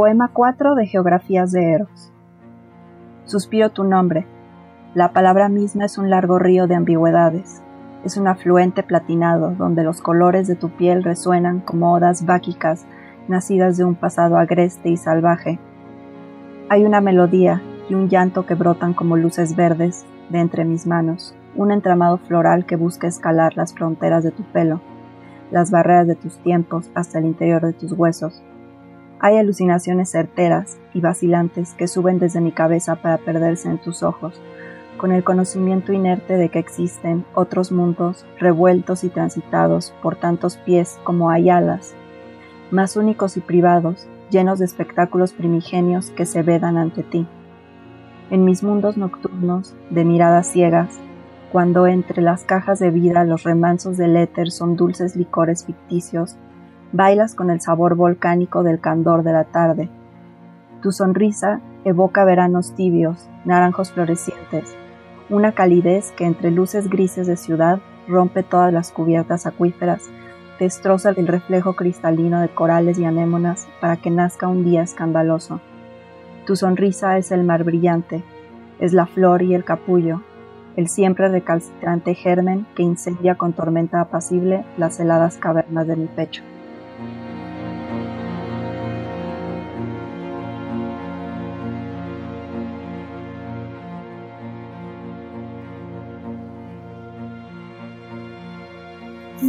Poema 4 de Geografías de Eros. Suspiro tu nombre. La palabra misma es un largo río de ambigüedades. Es un afluente platinado donde los colores de tu piel resuenan como odas báquicas nacidas de un pasado agreste y salvaje. Hay una melodía y un llanto que brotan como luces verdes de entre mis manos, un entramado floral que busca escalar las fronteras de tu pelo, las barreras de tus tiempos hasta el interior de tus huesos hay alucinaciones certeras y vacilantes que suben desde mi cabeza para perderse en tus ojos, con el conocimiento inerte de que existen otros mundos revueltos y transitados por tantos pies como hay alas, más únicos y privados, llenos de espectáculos primigenios que se vedan ante ti. En mis mundos nocturnos, de miradas ciegas, cuando entre las cajas de vida los remansos del éter son dulces licores ficticios bailas con el sabor volcánico del candor de la tarde. Tu sonrisa evoca veranos tibios, naranjos florecientes, una calidez que entre luces grises de ciudad rompe todas las cubiertas acuíferas, destroza el reflejo cristalino de corales y anémonas para que nazca un día escandaloso. Tu sonrisa es el mar brillante, es la flor y el capullo, el siempre recalcitrante germen que incendia con tormenta apacible las heladas cavernas de mi pecho.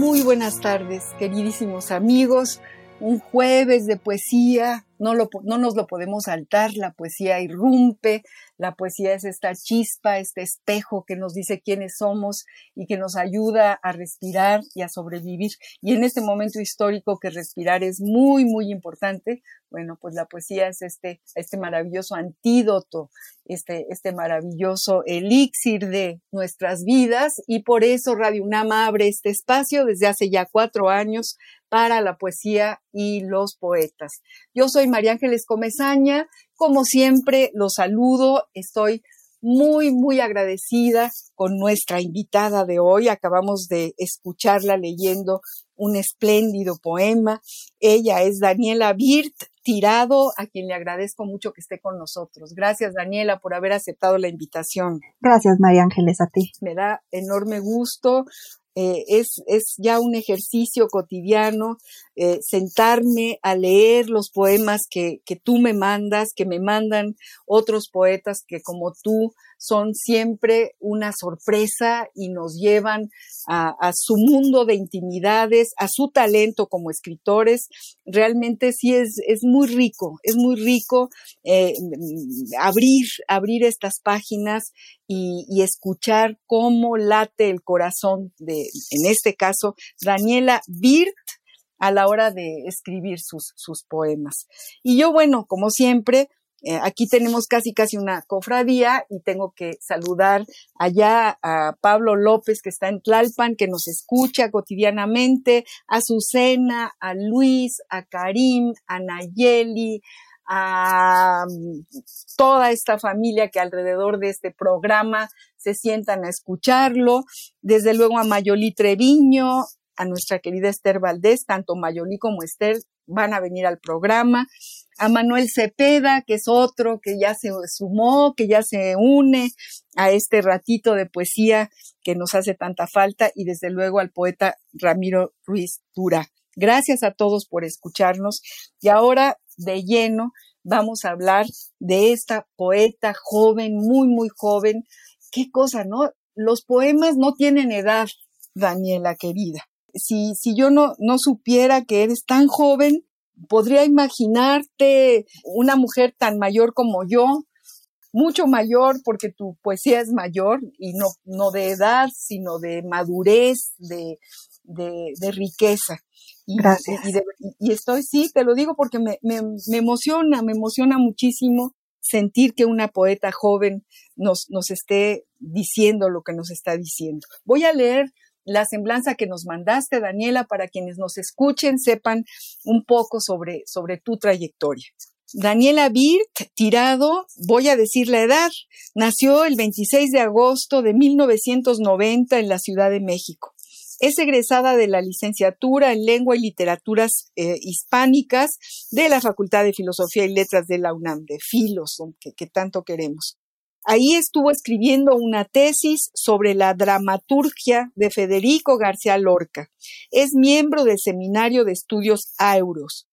Muy buenas tardes, queridísimos amigos. Un jueves de poesía, no, no nos lo podemos saltar, la poesía irrumpe, la poesía es esta chispa, este espejo que nos dice quiénes somos y que nos ayuda a respirar y a sobrevivir. Y en este momento histórico que respirar es muy, muy importante, bueno, pues la poesía es este, este maravilloso antídoto, este, este maravilloso elixir de nuestras vidas y por eso Radio UNAM abre este espacio desde hace ya cuatro años para la poesía y los poetas. Yo soy María Ángeles Comezaña, como siempre los saludo, estoy muy, muy agradecida con nuestra invitada de hoy. Acabamos de escucharla leyendo un espléndido poema. Ella es Daniela Birt Tirado, a quien le agradezco mucho que esté con nosotros. Gracias, Daniela, por haber aceptado la invitación. Gracias, María Ángeles, a ti. Me da enorme gusto eh, es, es, ya un ejercicio cotidiano eh, sentarme a leer los poemas que, que, tú me mandas, que me mandan otros poetas que como tú son siempre una sorpresa y nos llevan a, su mundo de intimidades, a su talento como escritores. Realmente sí es, es muy rico, es muy rico eh, abrir, abrir estas páginas y, y, escuchar cómo late el corazón de, en este caso, Daniela Birt a la hora de escribir sus, sus poemas. Y yo, bueno, como siempre, eh, aquí tenemos casi casi una cofradía y tengo que saludar allá a Pablo López que está en Tlalpan, que nos escucha cotidianamente, a Susana, a Luis, a Karim, a Nayeli, a mm, toda esta familia que alrededor de este programa se sientan a escucharlo, desde luego a Mayoli Treviño, a nuestra querida Esther Valdés, tanto Mayoli como Esther van a venir al programa, a Manuel Cepeda, que es otro que ya se sumó, que ya se une a este ratito de poesía que nos hace tanta falta, y desde luego al poeta Ramiro Ruiz Dura. Gracias a todos por escucharnos. Y ahora, de lleno, vamos a hablar de esta poeta joven, muy, muy joven. Qué cosa, ¿no? Los poemas no tienen edad, Daniela querida si, si yo no, no supiera que eres tan joven, podría imaginarte una mujer tan mayor como yo, mucho mayor porque tu poesía es mayor y no, no de edad, sino de madurez, de, de, riqueza. Y, Gracias. Y, estoy, sí, te lo digo porque me, me, me, emociona, me emociona muchísimo sentir que una poeta joven nos, nos esté diciendo lo que nos está diciendo. Voy a leer la semblanza que nos mandaste, Daniela, para quienes nos escuchen sepan un poco sobre, sobre tu trayectoria. Daniela Birt, tirado, voy a decir la edad, nació el 26 de agosto de 1990 en la Ciudad de México. Es egresada de la licenciatura en Lengua y Literaturas eh, Hispánicas de la Facultad de Filosofía y Letras de la UNAM, de Filos, que tanto queremos. Ahí estuvo escribiendo una tesis sobre la dramaturgia de Federico García Lorca. Es miembro del Seminario de Estudios Auros.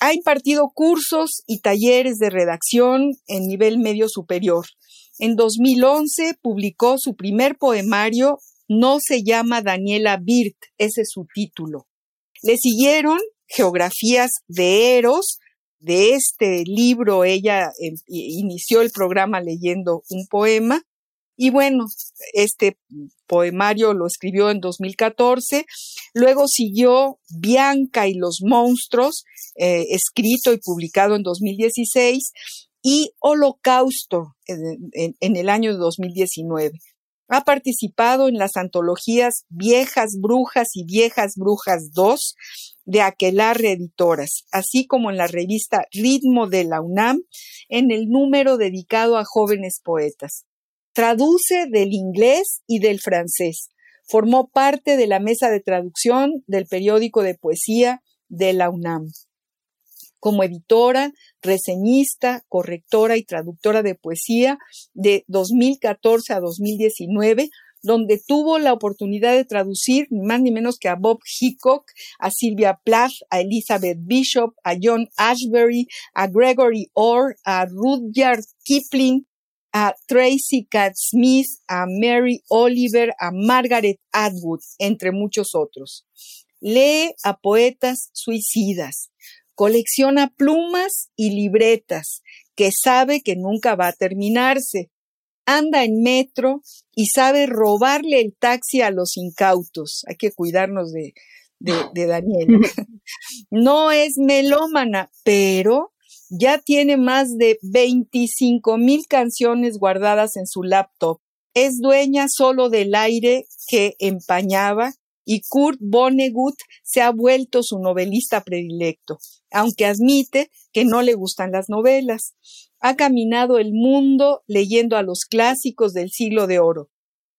Ha impartido cursos y talleres de redacción en nivel medio superior. En 2011 publicó su primer poemario, No se llama Daniela Birt, ese es su título. Le siguieron Geografías de Eros, de este libro ella em, inició el programa leyendo un poema y bueno, este poemario lo escribió en 2014, luego siguió Bianca y los monstruos, eh, escrito y publicado en 2016, y Holocausto en, en el año 2019. Ha participado en las antologías Viejas Brujas y Viejas Brujas 2 de Aquelarre Editoras, así como en la revista Ritmo de la UNAM, en el número dedicado a jóvenes poetas. Traduce del inglés y del francés. Formó parte de la mesa de traducción del periódico de poesía de la UNAM. Como editora, reseñista, correctora y traductora de poesía de 2014 a 2019, donde tuvo la oportunidad de traducir ni más ni menos que a Bob Hickok, a Sylvia Plath, a Elizabeth Bishop, a John Ashbery, a Gregory Orr, a Rudyard Kipling, a Tracy Cat Smith, a Mary Oliver, a Margaret Atwood, entre muchos otros. Lee a poetas suicidas, colecciona plumas y libretas que sabe que nunca va a terminarse, anda en metro y sabe robarle el taxi a los incautos. Hay que cuidarnos de, de, Daniela. No es melómana, pero ya tiene más de 25 mil canciones guardadas en su laptop. Es dueña solo del aire que empañaba y Kurt Vonnegut se ha vuelto su novelista predilecto, aunque admite que no le gustan las novelas ha caminado el mundo leyendo a los clásicos del siglo de oro.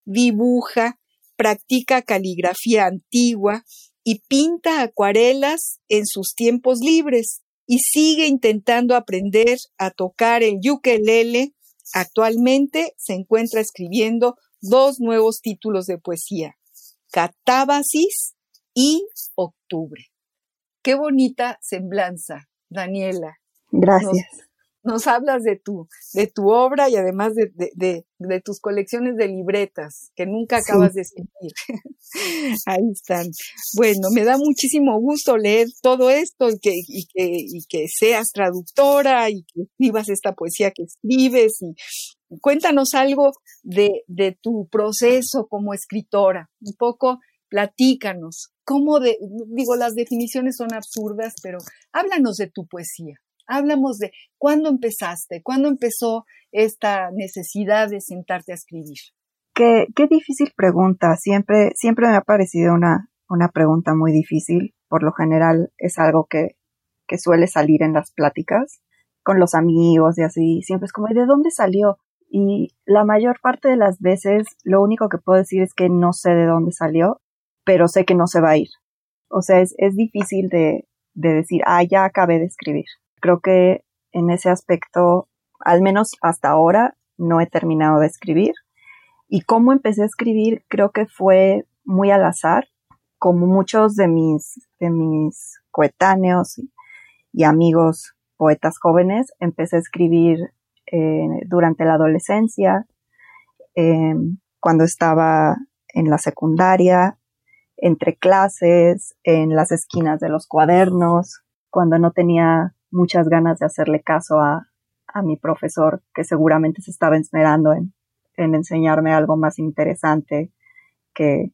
Dibuja, practica caligrafía antigua y pinta acuarelas en sus tiempos libres y sigue intentando aprender a tocar el ukelele. Actualmente se encuentra escribiendo dos nuevos títulos de poesía, Catábasis y Octubre. Qué bonita semblanza, Daniela. Gracias nos hablas de tu, de tu obra y además de, de, de, tus colecciones de libretas que nunca acabas de escribir. Ahí están. Bueno, me da muchísimo gusto leer todo esto y que, y que, y que seas traductora y que escribas esta poesía que escribes y cuéntanos algo de, de tu proceso como escritora. Un poco platícanos. ¿Cómo de, digo, las definiciones son absurdas, pero háblanos de tu poesía. Hablamos de cuándo empezaste, cuándo empezó esta necesidad de sentarte a escribir. Qué, qué difícil pregunta. Siempre, siempre me ha parecido una, una pregunta muy difícil. Por lo general es algo que, que suele salir en las pláticas con los amigos y así. Siempre es como, ¿de dónde salió? Y la mayor parte de las veces lo único que puedo decir es que no sé de dónde salió, pero sé que no se va a ir. O sea, es, es difícil de, de decir, ah, ya acabé de escribir. Creo que en ese aspecto, al menos hasta ahora, no he terminado de escribir. Y cómo empecé a escribir, creo que fue muy al azar, como muchos de mis, de mis coetáneos y, amigos poetas jóvenes, empecé a escribir durante la adolescencia, em, cuando estaba en la secundaria, entre clases, en las esquinas de los cuadernos, cuando no tenía muchas ganas de hacerle caso a, a mi profesor, que seguramente se estaba esmerando en, en enseñarme algo más interesante que,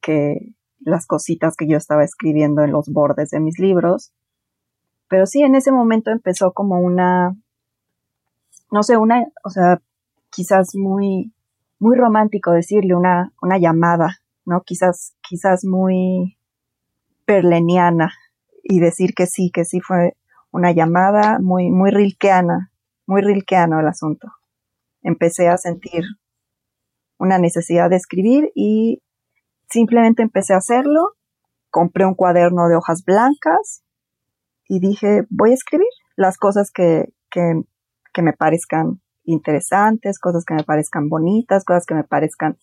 que las cositas que yo estaba escribiendo en los bordes de mis libros. Pero sí, en ese momento empezó como una, no sé, una, o sea, quizás muy, muy romántico decirle una, una llamada, ¿no? Quizás, quizás muy perleniana y decir que sí, que sí fue una llamada muy, muy rilkeana, muy rilkeano el asunto. Empecé a sentir una necesidad de escribir y simplemente empecé a hacerlo. Compré un cuaderno de hojas blancas y dije, voy a escribir las cosas que, que, que me parezcan interesantes, cosas que me parezcan bonitas, cosas que me parezcan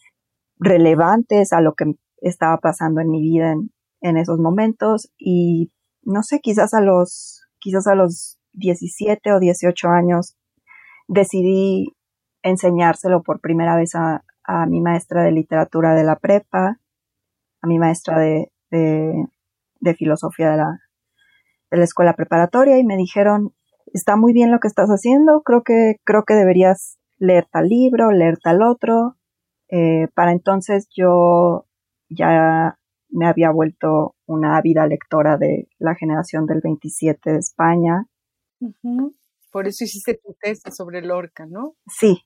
relevantes a lo que estaba pasando en mi vida en, en esos momentos. Y no sé, quizás a los, quizás a los 17 o 18 años decidí enseñárselo por primera vez a, a mi maestra de literatura de la prepa, a mi maestra de, de, filosofía de la, de la escuela preparatoria y me dijeron, está muy bien lo que estás haciendo, creo que, creo que deberías leer tal libro, leer tal otro. Eh, para entonces yo ya me había vuelto una ávida lectora de la generación del 27 de España. Por eso hiciste tu tesis sobre Lorca, ¿no? Sí,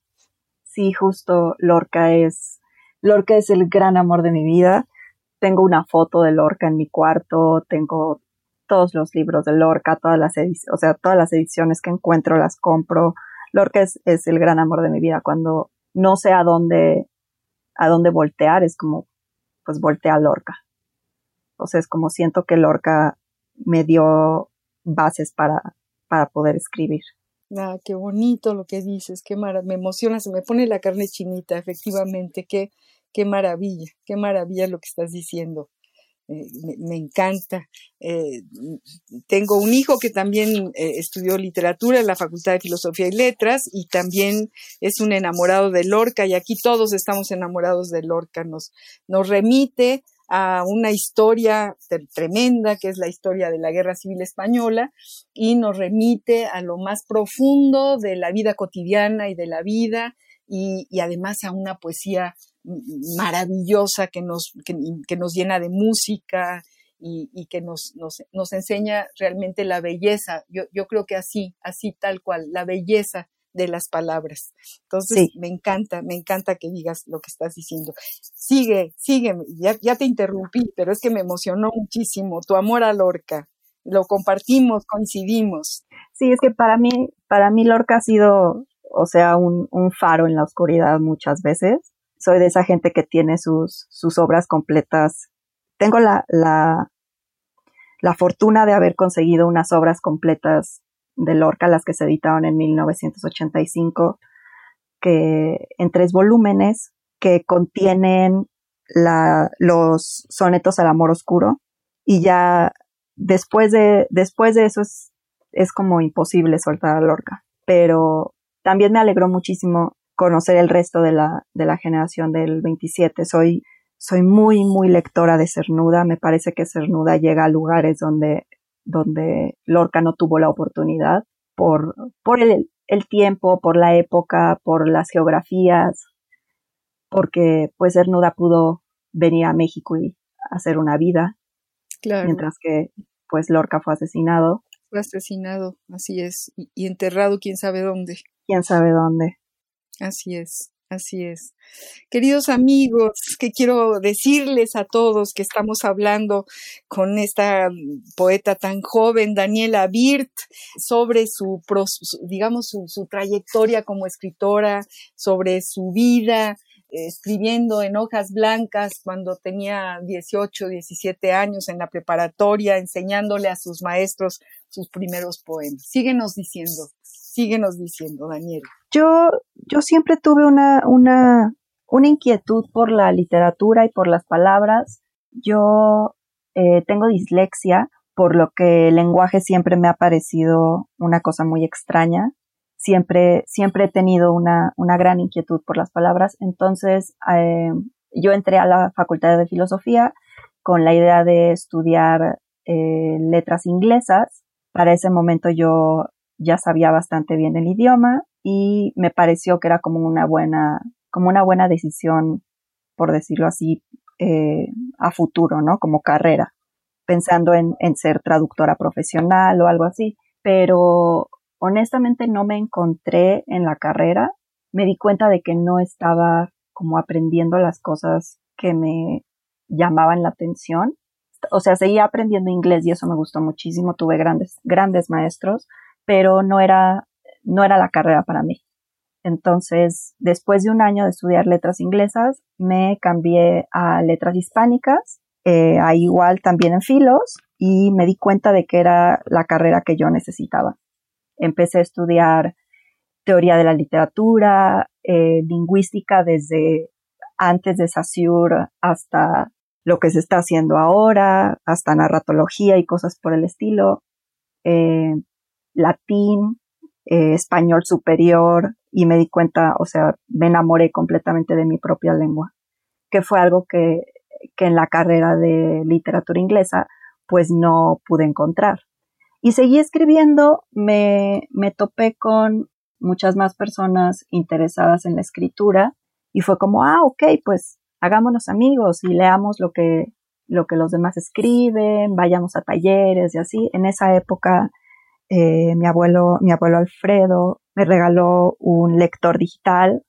sí, justo Lorca es, Lorca es el gran amor de mi vida. Tengo una foto de Lorca en mi cuarto, tengo todos los libros de Lorca, todas las o sea, todas las ediciones que encuentro las compro. Lorca es, el gran amor de mi vida. Cuando no sé a dónde, a dónde voltear, es como, pues voltea a Lorca. O sea, es como siento que Lorca me dio bases para, para poder escribir. Ah, qué bonito lo que dices, qué mar me emociona, se me pone la carne chinita, efectivamente, qué, qué maravilla, qué maravilla lo que estás diciendo. Eh, me, encanta. Eh, tengo un hijo que también eh, estudió literatura en la Facultad de Filosofía y Letras y también es un enamorado de Lorca y aquí todos estamos enamorados de Lorca. Nos, nos remite a una historia tremenda que es la historia de la Guerra Civil Española y nos remite a lo más profundo de la vida cotidiana y de la vida y, y además a una poesía maravillosa que nos, que, nos llena de música y, y que nos, nos, nos, enseña realmente la belleza. Yo, yo creo que así, así tal cual, la belleza de las palabras. Entonces, me encanta, me encanta que digas lo que estás diciendo. Sigue, sigue, ya, ya te interrumpí, pero es que me emocionó muchísimo tu amor a Lorca. Lo compartimos, coincidimos. Sí, es que para mí, para mí Lorca ha sido, o sea, un, un faro en la oscuridad muchas veces soy de esa gente que tiene sus, sus obras completas. Tengo la, la, la fortuna de haber conseguido unas obras completas de Lorca, las que se editaron en 1985, que, en tres volúmenes, que contienen la, los sonetos al amor oscuro. Y ya después de, después de eso es, es como imposible soltar a Lorca. Pero también me alegró muchísimo conocer el resto de la, de la generación del 27. Soy, soy muy, muy lectora de Cernuda. Me parece que Cernuda llega a lugares donde, donde Lorca no tuvo la oportunidad por, por el, el tiempo, por la época, por las geografías, porque pues Cernuda pudo venir a México y hacer una vida. Claro. Mientras que pues Lorca fue asesinado. Fue asesinado, así es, y, y enterrado quién sabe dónde. Quién sabe dónde. Así es, así es. Queridos amigos, que quiero decirles a todos que estamos hablando con esta poeta tan joven, Daniela Birt, sobre su, digamos, su, su trayectoria como escritora, sobre su vida, escribiendo en hojas blancas cuando tenía 18, 17 años en la preparatoria, enseñándole a sus maestros sus primeros poemas. Síguenos diciendo, síguenos diciendo, Daniela. Yo, yo siempre tuve una, una, una inquietud por la literatura y por las palabras. Yo eh, tengo dislexia, por lo que el lenguaje siempre me ha parecido una cosa muy extraña. Siempre, siempre he tenido una, una gran inquietud por las palabras. Entonces, eh, yo entré a la Facultad de Filosofía con la idea de estudiar eh, letras inglesas. Para ese momento yo ya sabía bastante bien el idioma y me pareció que era como una buena, como una buena decisión, por decirlo así, eh, a futuro, ¿no? Como carrera, pensando en, en ser traductora profesional o algo así. Pero honestamente no me encontré en la carrera. Me di cuenta de que no estaba como aprendiendo las cosas que me llamaban la atención. O sea, seguía aprendiendo inglés y eso me gustó muchísimo. Tuve grandes, grandes maestros, pero no era, no era la carrera para mí. Entonces, después de un año de estudiar letras inglesas, me cambié a letras hispánicas, eh, a igual también en filos, y me di cuenta de que era la carrera que yo necesitaba. Empecé a estudiar teoría de la literatura, eh, lingüística desde antes de Saussure hasta lo que se está haciendo ahora, hasta narratología y cosas por el estilo, eh, latín, eh, español superior, y me di cuenta, o sea, me enamoré completamente de mi propia lengua, que fue algo que, que en la carrera de literatura inglesa pues no pude encontrar. Y seguí escribiendo, me, me topé con muchas más personas interesadas en la escritura y fue como, ah, ok, pues hagámonos amigos y leamos lo que, lo que los demás escriben, vayamos a talleres y así. En esa época, eh, mi abuelo, mi abuelo Alfredo me regaló un lector digital,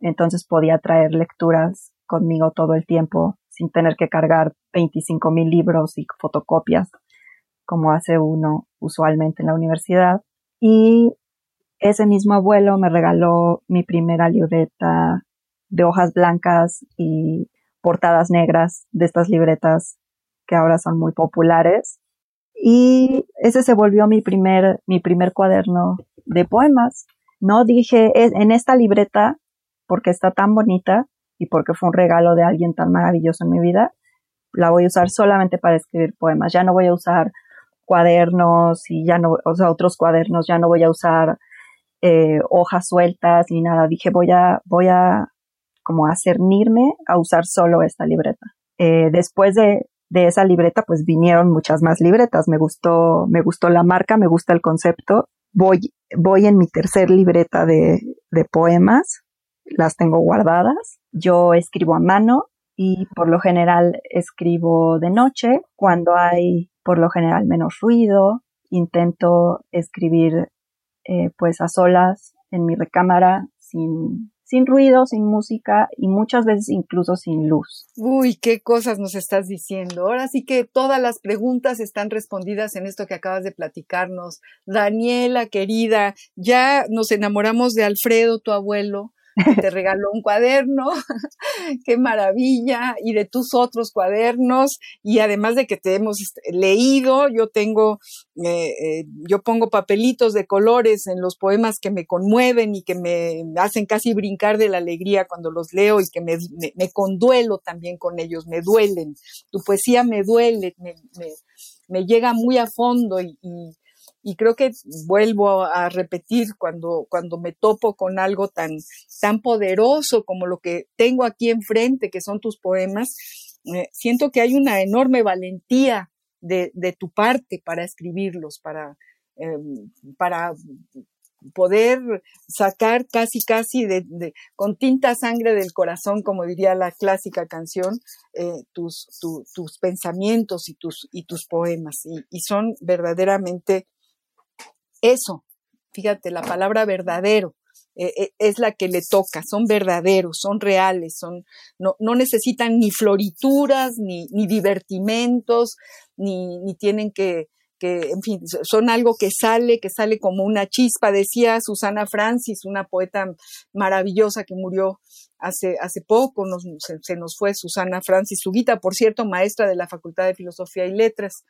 entonces podía traer lecturas conmigo todo el tiempo sin tener que cargar 25 mil libros y fotocopias como hace uno usualmente en la universidad. Y ese mismo abuelo me regaló mi primera libreta de hojas blancas y portadas negras de estas libretas que ahora son muy populares. Y ese se volvió mi primer, mi primer cuaderno de poemas. No dije en esta libreta, porque está tan bonita y porque fue un regalo de alguien tan maravilloso en mi vida, la voy a usar solamente para escribir poemas. Ya no voy a usar cuadernos y ya no, o sea, otros cuadernos, ya no voy a usar eh, hojas sueltas ni nada. Dije, voy a, voy a como a cernirme a usar solo esta libreta. Eh, después de, de esa libreta, pues vinieron muchas más libretas. Me gustó, me gustó la marca, me gusta el concepto. Voy, voy en mi tercer libreta de, de poemas. Las tengo guardadas. Yo escribo a mano y por lo general escribo de noche cuando hay por lo general menos ruido. Intento escribir eh, pues a solas en mi recámara sin, sin ruido, sin música y muchas veces incluso sin luz. Uy, qué cosas nos estás diciendo. Ahora sí que todas las preguntas están respondidas en esto que acabas de platicarnos. Daniela, querida, ya nos enamoramos de Alfredo, tu abuelo te regaló un cuaderno, qué maravilla, y de tus otros cuadernos, y además de que te hemos este, leído, yo tengo, eh, eh, yo pongo papelitos de colores en los poemas que me conmueven y que me hacen casi brincar de la alegría cuando los leo y que me, me, conduelo también con ellos, me duelen. Tu poesía me duele, me, me llega muy a fondo y, y creo que vuelvo a repetir cuando, cuando me topo con algo tan, tan poderoso como lo que tengo aquí enfrente, que son tus poemas, eh, siento que hay una enorme valentía de, de tu parte para escribirlos, para, em, para poder sacar casi, casi de, con tinta sangre del corazón, como diría la clásica canción, eh, tus, tus pensamientos y tus, y tus poemas. Y, y son verdaderamente eso, fíjate, la palabra verdadero eh, eh, es la que le toca, son verdaderos, son reales, son, no, no necesitan ni florituras, ni, ni divertimentos, ni, ni tienen que, que, en fin, son algo que sale, que sale como una chispa, decía Susana Francis, una poeta maravillosa que murió hace, hace poco, se, nos fue Susana Francis Suguita, por cierto, maestra de la Facultad de Filosofía y Letras,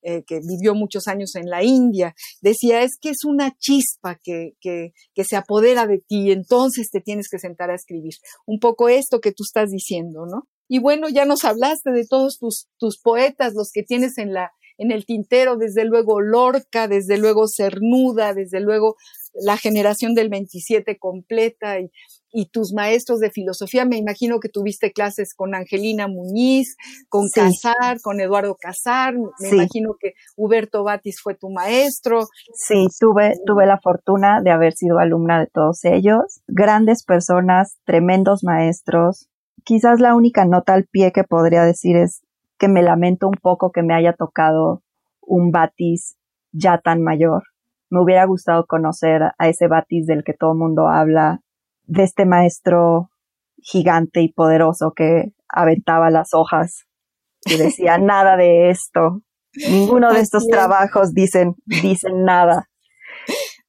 eh, que vivió muchos años en la India, decía, es que es una chispa que, que, que se apodera de ti, entonces te tienes que sentar a escribir. Un poco esto que tú estás diciendo, ¿no? Y bueno, ya nos hablaste de todos tus, tus poetas, los que tienes en la, en el tintero, desde luego Lorca, desde luego Cernuda, desde luego la generación del 27 completa y, y tus maestros de filosofía. Me imagino que tuviste clases con Angelina Muñiz, con Casar, con Eduardo Casar. Me imagino que Huberto Batis fue tu maestro. Sí, tuve, tuve la fortuna de haber sido alumna de todos ellos. Grandes personas, tremendos maestros. Quizás la única nota al pie que podría decir es que me lamento un poco que me haya tocado un Batis ya tan mayor. Me hubiera gustado conocer a ese Batis del que todo el mundo habla, de este maestro gigante y poderoso que aventaba las hojas y decía nada de esto. Ninguno de estos trabajos dicen, dicen nada.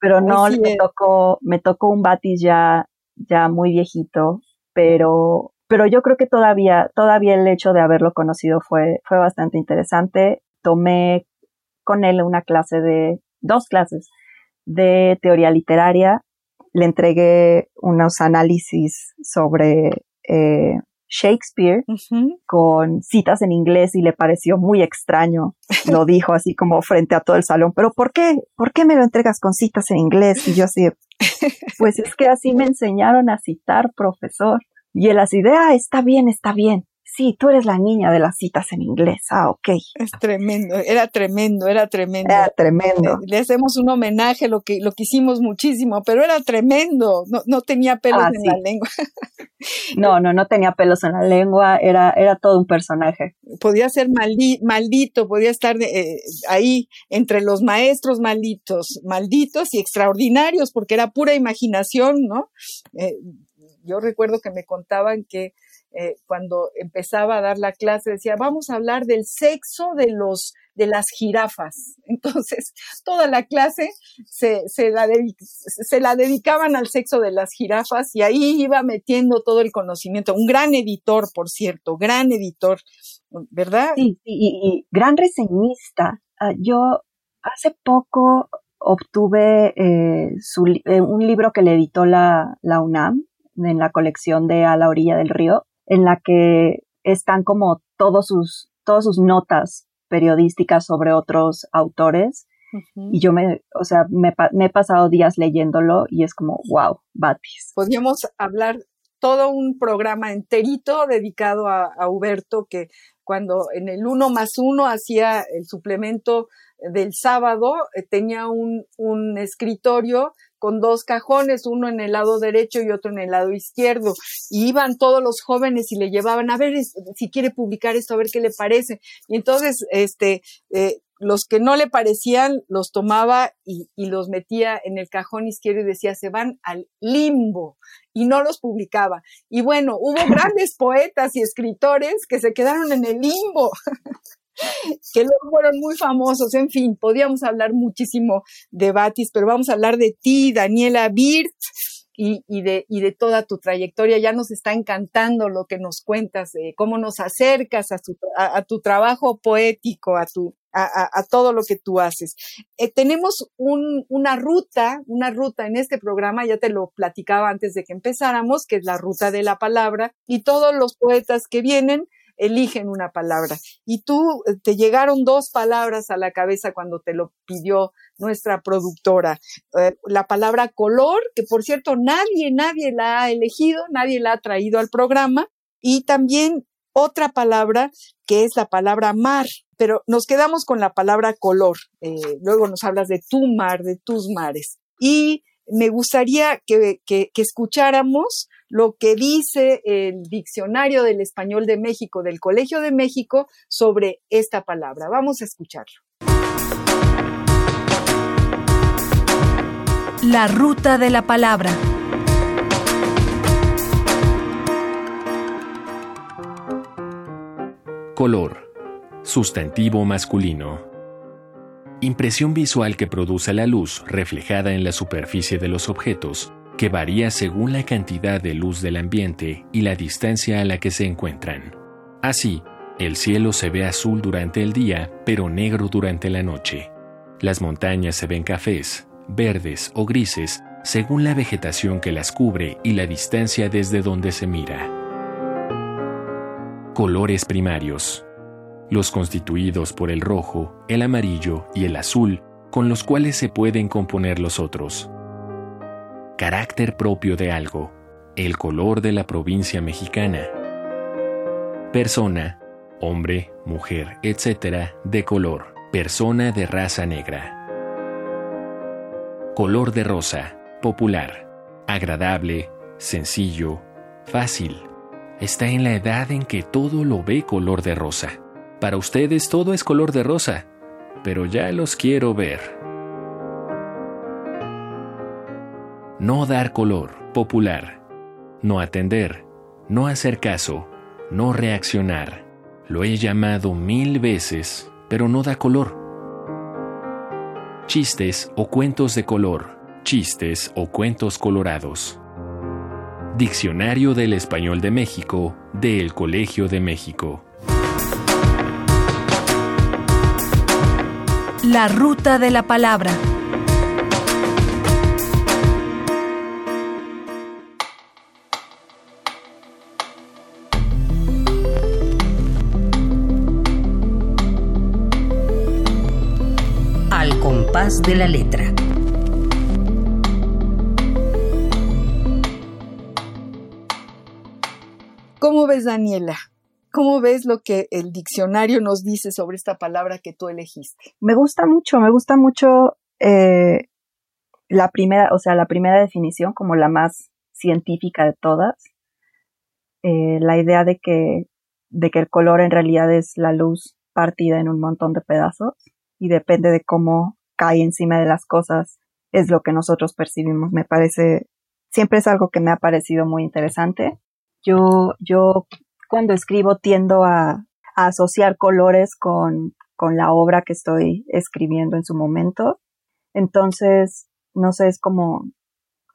Pero no, me tocó, me tocó un Batis ya, ya muy viejito, pero, pero yo creo que todavía, todavía el hecho de haberlo conocido fue, fue bastante interesante. Tomé con él una clase de, dos clases de teoría literaria. Le entregué unos análisis sobre eh, Shakespeare con citas en inglés y le pareció muy extraño. Lo dijo así como frente a todo el salón. Pero ¿por qué? ¿Por qué me lo entregas con citas en inglés? Y yo así, pues es que así me enseñaron a citar, profesor. Y él así de, ah, está bien, está bien sí, tú eres la niña de las citas en inglés. Ah, ok. Es tremendo, era tremendo, era tremendo. Era tremendo. Le, hacemos un homenaje, lo que, lo que hicimos muchísimo, pero era tremendo, no, no tenía pelos ah, en la lengua. no, no, no tenía pelos en la lengua, era, era todo un personaje. Podía ser maldito, podía estar eh, ahí entre los maestros malditos, malditos y extraordinarios, porque era pura imaginación, ¿no? Eh, yo recuerdo que me contaban que eh, cuando empezaba a dar la clase, decía, vamos a hablar del sexo de los de las jirafas. Entonces, toda la clase se, se, la se la dedicaban al sexo de las jirafas y ahí iba metiendo todo el conocimiento. Un gran editor, por cierto, gran editor, ¿verdad? Sí, y, gran reseñista. Ah, yo hace poco obtuve eh, eh, un libro que le editó la, la UNAM en la colección de A la orilla del río en la que están como todos sus, todas sus notas periodísticas sobre otros autores. Y yo me, o sea, me, he pasado días leyéndolo y es como, wow, Batis. Podríamos hablar todo un programa enterito dedicado a, a Huberto, que cuando en el uno más uno hacía el suplemento del sábado, eh, tenía un, un escritorio con dos cajones, uno en el lado derecho y otro en el lado izquierdo. Y iban todos los jóvenes y le llevaban, a ver si quiere publicar esto, a ver qué le parece. Y entonces, este, eh, los que no le parecían los tomaba y, y, los metía en el cajón izquierdo y decía, se van al limbo y no los publicaba. Y bueno, hubo grandes poetas y escritores que se quedaron en el limbo. que luego fueron muy famosos. En fin, podíamos hablar muchísimo de Batis, pero vamos a hablar de ti, Daniela Birt. Y, de, y de toda tu trayectoria. Ya nos está encantando lo que nos cuentas, cómo nos acercas a, a, tu trabajo poético, a, tu, a, todo lo que tú haces. Eh, tenemos un, una ruta, una ruta en este programa, ya te lo platicaba antes de que empezáramos, que es la ruta de la palabra, y todos los poetas que vienen eligen una palabra. Y tú eh, te llegaron dos palabras a la cabeza cuando te lo pidió nuestra productora. Eh, la palabra color, que por cierto nadie, nadie la ha elegido, nadie la ha traído al programa. Y también otra palabra que es la palabra mar, pero nos quedamos con la palabra color. Eh, luego nos hablas de tu mar, de tus mares. Y me gustaría que, que, escucháramos lo que dice el Diccionario del Español de México del Colegio de México sobre esta palabra. Vamos a escucharlo. La ruta de la palabra. Color. Sustantivo masculino. Impresión visual que produce la luz reflejada en la superficie de los objetos, que varía según la cantidad de luz del ambiente y la distancia a la que se encuentran. Así, el cielo se ve azul durante el día, pero negro durante la noche. Las montañas se ven cafés, verdes o grises según la vegetación que las cubre y la distancia desde donde se mira. Colores primarios los constituidos por el rojo, el amarillo y el azul, con los cuales se pueden componer los otros. Carácter propio de algo, el color de la provincia mexicana. Persona, hombre, mujer, etc. de color, persona de raza negra. Color de rosa, popular, agradable, sencillo, fácil. Está en la edad en que todo lo ve color de rosa. Para ustedes todo es color de rosa, pero ya los quiero ver. No dar color, popular. No atender, no hacer caso, no reaccionar. Lo he llamado mil veces, pero no da color. Chistes o cuentos de color, chistes o cuentos colorados. Diccionario del Español de México, del Colegio de México. La ruta de la palabra. Al compás de la letra. ¿Cómo ves, Daniela? ¿Cómo ves lo que el diccionario nos dice sobre esta palabra que tú elegiste? Me gusta mucho, me gusta mucho eh, la primera, o sea, la primera definición como la más científica de todas. Eh, la idea de que, de que el color en realidad es la luz partida en un montón de pedazos y depende de cómo cae encima de las cosas es lo que nosotros percibimos. Me parece, siempre es algo que me ha parecido muy interesante. Yo, yo cuando escribo tiendo a, asociar colores con, con la obra que estoy escribiendo en su momento. Entonces, no sé, es como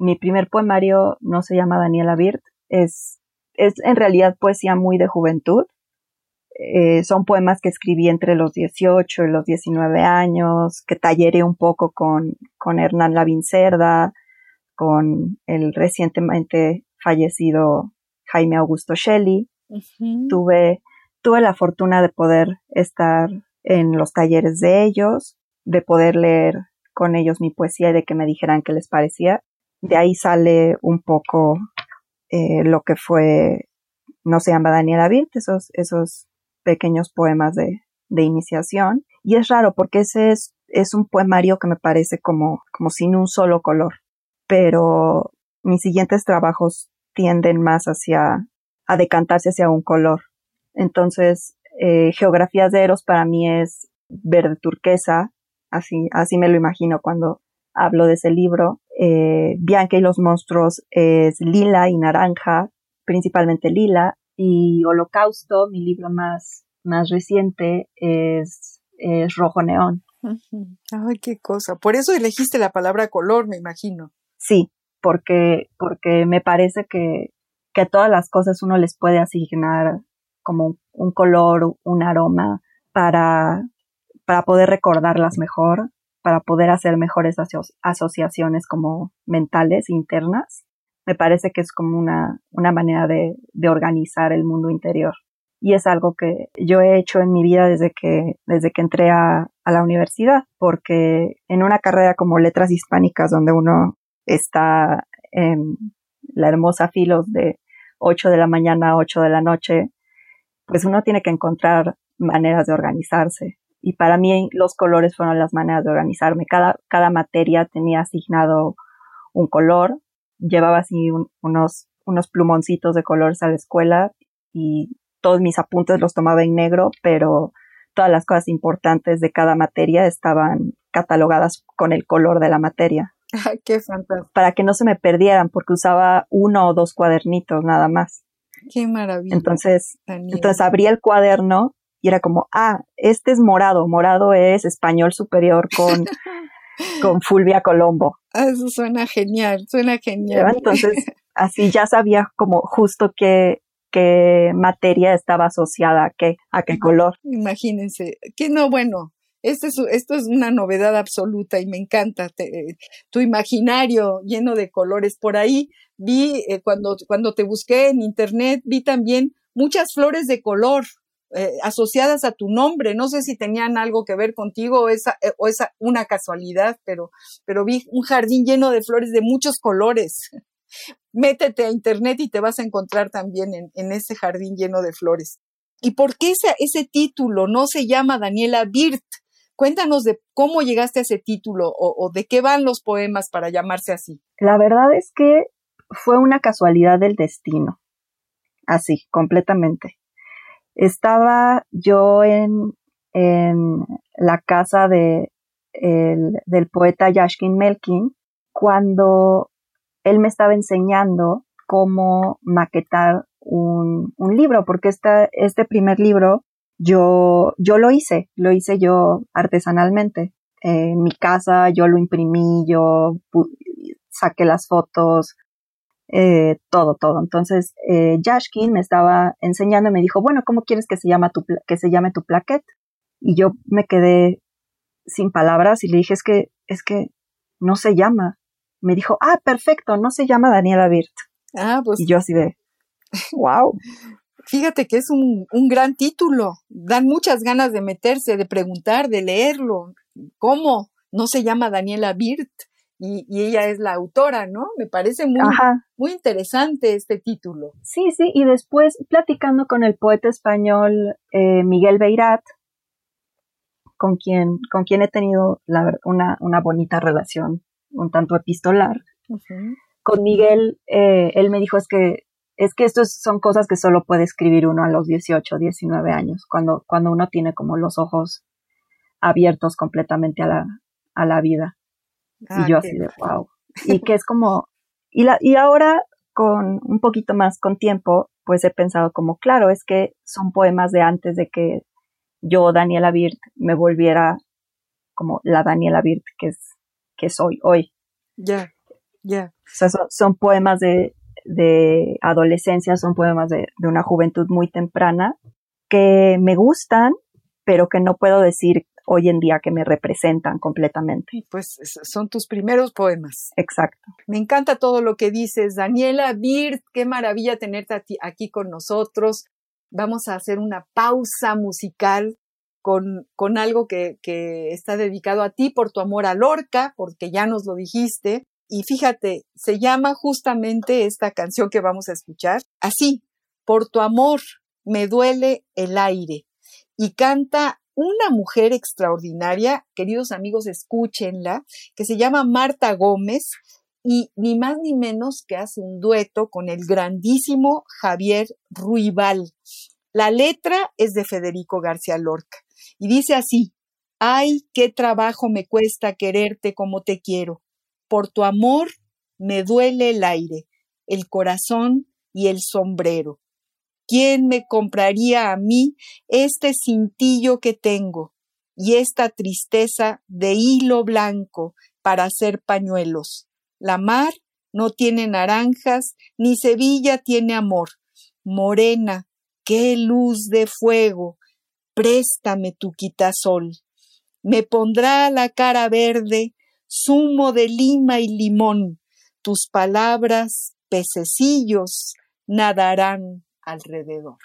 mi primer poemario no se llama Daniela Birt, es, es en realidad poesía muy de juventud. Eh, son poemas que escribí entre los 18 y los 19 años, que talleré un poco con, con Hernán Lavincerda, con el recientemente fallecido Jaime Augusto Shelley. Tuve, tuve la fortuna de poder estar en los talleres de ellos, de poder leer con ellos mi poesía y de que me dijeran qué les parecía. De ahí sale un poco eh, lo que fue, no se llama Daniela Virt, esos, esos pequeños poemas de, de iniciación. Y es raro porque ese es, es un poemario que me parece como, como sin un solo color. Pero mis siguientes trabajos tienden más hacia, a decantarse hacia un color. Entonces, eh, Geografías de Eros para mí es verde turquesa, así, así me lo imagino cuando hablo de ese libro. Eh, Bianca y los monstruos es lila y naranja, principalmente lila. Y Holocausto, mi libro más, más reciente, es, es rojo neón. Ay, qué cosa. Por eso elegiste la palabra color, me imagino. Sí, porque, porque me parece que, que a todas las cosas uno les puede asignar como un color, un aroma para, para poder recordarlas mejor, para poder hacer mejores asociaciones como mentales internas. Me parece que es como una, una manera de, de organizar el mundo interior. Y es algo que yo he hecho en mi vida desde que, desde que entré a, a la universidad, porque en una carrera como letras hispánicas, donde uno está en la hermosa filos de 8 de la mañana a 8 de la noche, pues uno tiene que encontrar maneras de organizarse. Y para mí los colores fueron las maneras de organizarme. Cada, cada materia tenía asignado un color. Llevaba así unos, unos plumoncitos de colores a la escuela y todos mis apuntes los tomaba en negro, pero todas las cosas importantes de cada materia estaban catalogadas con el color de la materia. Qué fantástico. Para que no se me perdieran, porque usaba uno o dos cuadernitos nada más. Qué maravilla. Entonces, entonces abría el cuaderno y era como, ah, este es morado, morado es español superior con, con Fulvia Colombo. Ah, eso suena genial, suena genial. Entonces, así ya sabía como justo qué, qué materia estaba asociada a qué, a qué color. Imagínense, que no, bueno, esto es, esto es una novedad absoluta y me encanta tu imaginario lleno de colores. Por ahí vi, eh, cuando, cuando te busqué en internet, vi también muchas flores de color eh, asociadas a tu nombre. No sé si tenían algo que ver contigo o es, eh, o es una casualidad, pero, pero vi un jardín lleno de flores de muchos colores. Métete a internet y te vas a encontrar también en, en ese jardín lleno de flores. ¿Y por qué ese, ese título no se llama Daniela Birt? Cuéntanos de cómo llegaste a ese título o, de qué van los poemas para llamarse así. La verdad es que fue una casualidad del destino, así, completamente. Estaba yo en, en la casa de, el, del poeta Yashkin Melkin cuando él me estaba enseñando cómo maquetar un, un libro, porque esta, este primer libro yo, yo lo hice, lo hice yo artesanalmente. en mi casa yo lo imprimí, yo saqué las fotos, eh, todo, todo. Entonces, eh, Yashkin me estaba enseñando y me dijo, bueno, ¿cómo quieres que se, llama tu, que se llame tu plaquette? Y yo me quedé sin palabras y le dije, es que, es que no se llama. Me dijo, ah, perfecto, no se llama Daniela Birt. Ah, pues. Y yo así de, wow. Fíjate que es un, un gran título. Dan muchas ganas de meterse, de preguntar, de leerlo. ¿Cómo? No se llama Daniela Birt. Y, y, ella es la autora, ¿no? Me parece muy, muy interesante este título. Sí, sí, y después platicando con el poeta español eh, Miguel Beirat, con quien, con quien he tenido la, una, una, bonita relación, un tanto epistolar. Uh -huh. Con Miguel, eh, él me dijo es que es que estos son cosas que solo puede escribir uno a los 18, 19 años, cuando, cuando uno tiene como los ojos abiertos completamente a la, a la vida. Ah, y yo así de wow. Y que es como, y, la, y ahora con un poquito más con tiempo, pues he pensado como, claro, es que son poemas de antes de que yo, Daniela Birt, me volviera como la Daniela Birt que es, que soy hoy. Ya, yeah, ya. Yeah. O sea, son, son, poemas de, de adolescencia, son poemas de, de una juventud muy temprana que me gustan, pero que no puedo decir hoy en día que me representan completamente. Pues son tus primeros poemas. Exacto. Me encanta todo lo que dices. Daniela Birt, qué maravilla tenerte aquí con nosotros. Vamos a hacer una pausa musical con, con algo que, que está dedicado a ti por tu amor a Lorca, porque ya nos lo dijiste. Y fíjate, se llama justamente esta canción que vamos a escuchar así, por tu amor me duele el aire. Y canta una mujer extraordinaria, queridos amigos, escúchenla, que se llama Marta Gómez y ni más ni menos que hace un dueto con el grandísimo Javier Ruibal. La letra es de Federico García Lorca y dice así, ay, qué trabajo me cuesta quererte como te quiero. Por tu amor me duele el aire, el corazón y el sombrero. ¿Quién me compraría a mí este cintillo que tengo y esta tristeza de hilo blanco para hacer pañuelos? La mar no tiene naranjas, ni Sevilla tiene amor. Morena, qué luz de fuego, préstame tu quitasol. Me pondrá la cara verde, zumo de lima y limón. Tus palabras, pececillos, nadarán alrededor.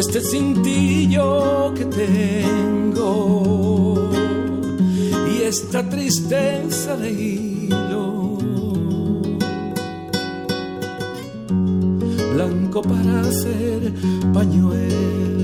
Este cintillo que tengo? esta tristeza de hilo. blanco para hacer pañuelo.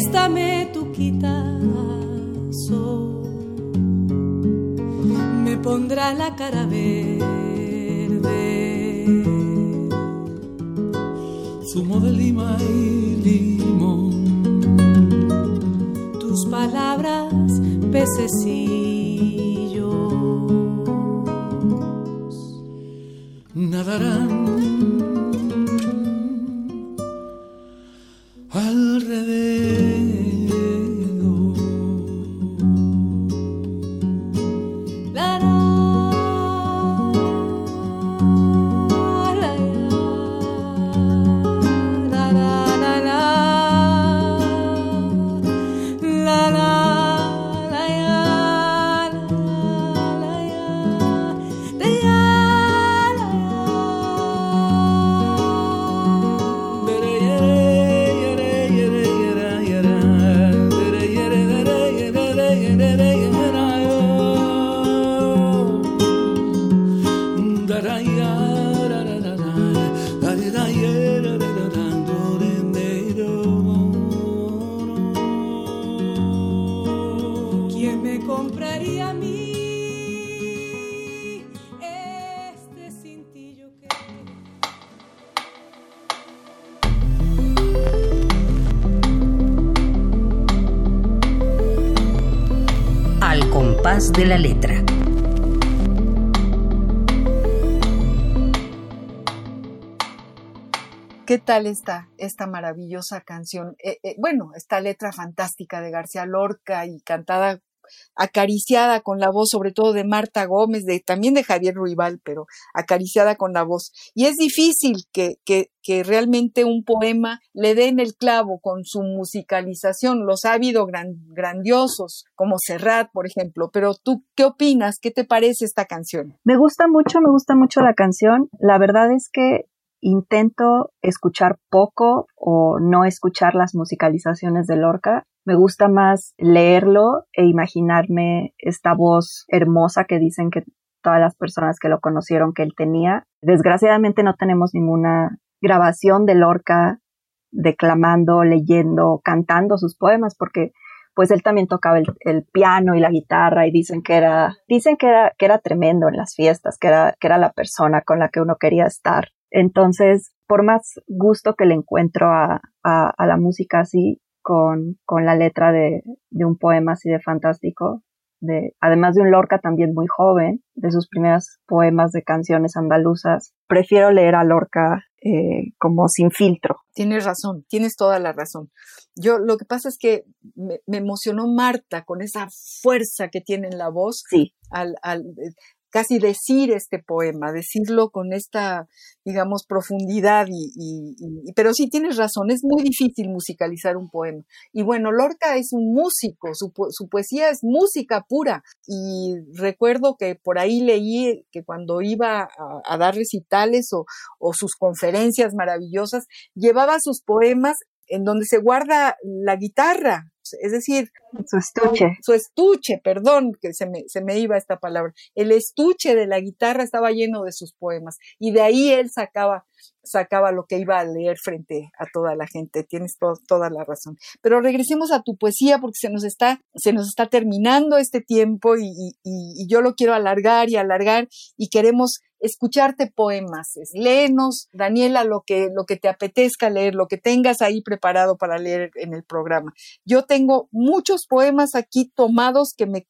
Préstame tu quitazo. Me pondrá la cara verde. Zumo de lima y limón. tus palabras, pececillos. nadarán de la letra. ¿Qué tal esta, esta maravillosa canción? Eh, eh, bueno, esta letra fantástica de García Lorca y cantada, acariciada con la voz, sobre todo de Marta Gómez, de, también de Javier Ruibal, pero acariciada con la voz. Y es difícil que, que, que realmente un poema le dé en el clavo con su musicalización. Los ha habido gran- grandiosos, como Serrat, por ejemplo. Pero tú, ¿qué opinas? ¿Qué te parece esta canción? Me gusta mucho, me gusta mucho la canción. La verdad es que intento escuchar poco o no escuchar las musicalizaciones de Lorca. Me gusta más leerlo e imaginarme esta voz hermosa que dicen que todas las personas que lo conocieron que él tenía. Desgraciadamente no tenemos ninguna grabación de Lorca declamando, leyendo, cantando sus poemas porque pues él también tocaba el, el piano y la guitarra y dicen que era dicen que era que era tremendo en las fiestas, que era que era la persona con la que uno quería estar. Entonces, por más gusto que le encuentro a, a, a la música así, con, con la letra de, de un poema así de fantástico, de, además de un Lorca también muy joven, de sus primeros poemas de canciones andaluzas, prefiero leer a Lorca eh, como sin filtro. Tienes razón, tienes toda la razón. Yo lo que pasa es que me, me emocionó Marta con esa fuerza que tiene en la voz Sí, al, al casi decir este poema, decirlo con esta, digamos, profundidad y, y- y- pero sí tienes razón, es muy difícil musicalizar un poema. Y bueno, Lorca es un músico, su, su poesía es música pura. Y recuerdo que por ahí leí que cuando iba a, dar recitales o sus conferencias maravillosas, llevaba sus poemas en donde se guarda la guitarra, es decir, su estuche. su estuche, perdón, que se me, se me iba esta palabra, el estuche de la guitarra estaba lleno de sus poemas y de ahí él sacaba, sacaba lo que iba a leer frente a toda la gente. Tienes to- toda la razón. Pero regresemos a tu poesía porque se nos está, se nos está terminando este tiempo y, y- y- yo lo quiero alargar y alargar y queremos escucharte poemas. Es- Léenos, Daniela, lo que, lo que te apetezca leer, lo que tengas ahí preparado para leer en el programa. Yo tengo muchos poemas aquí tomados que me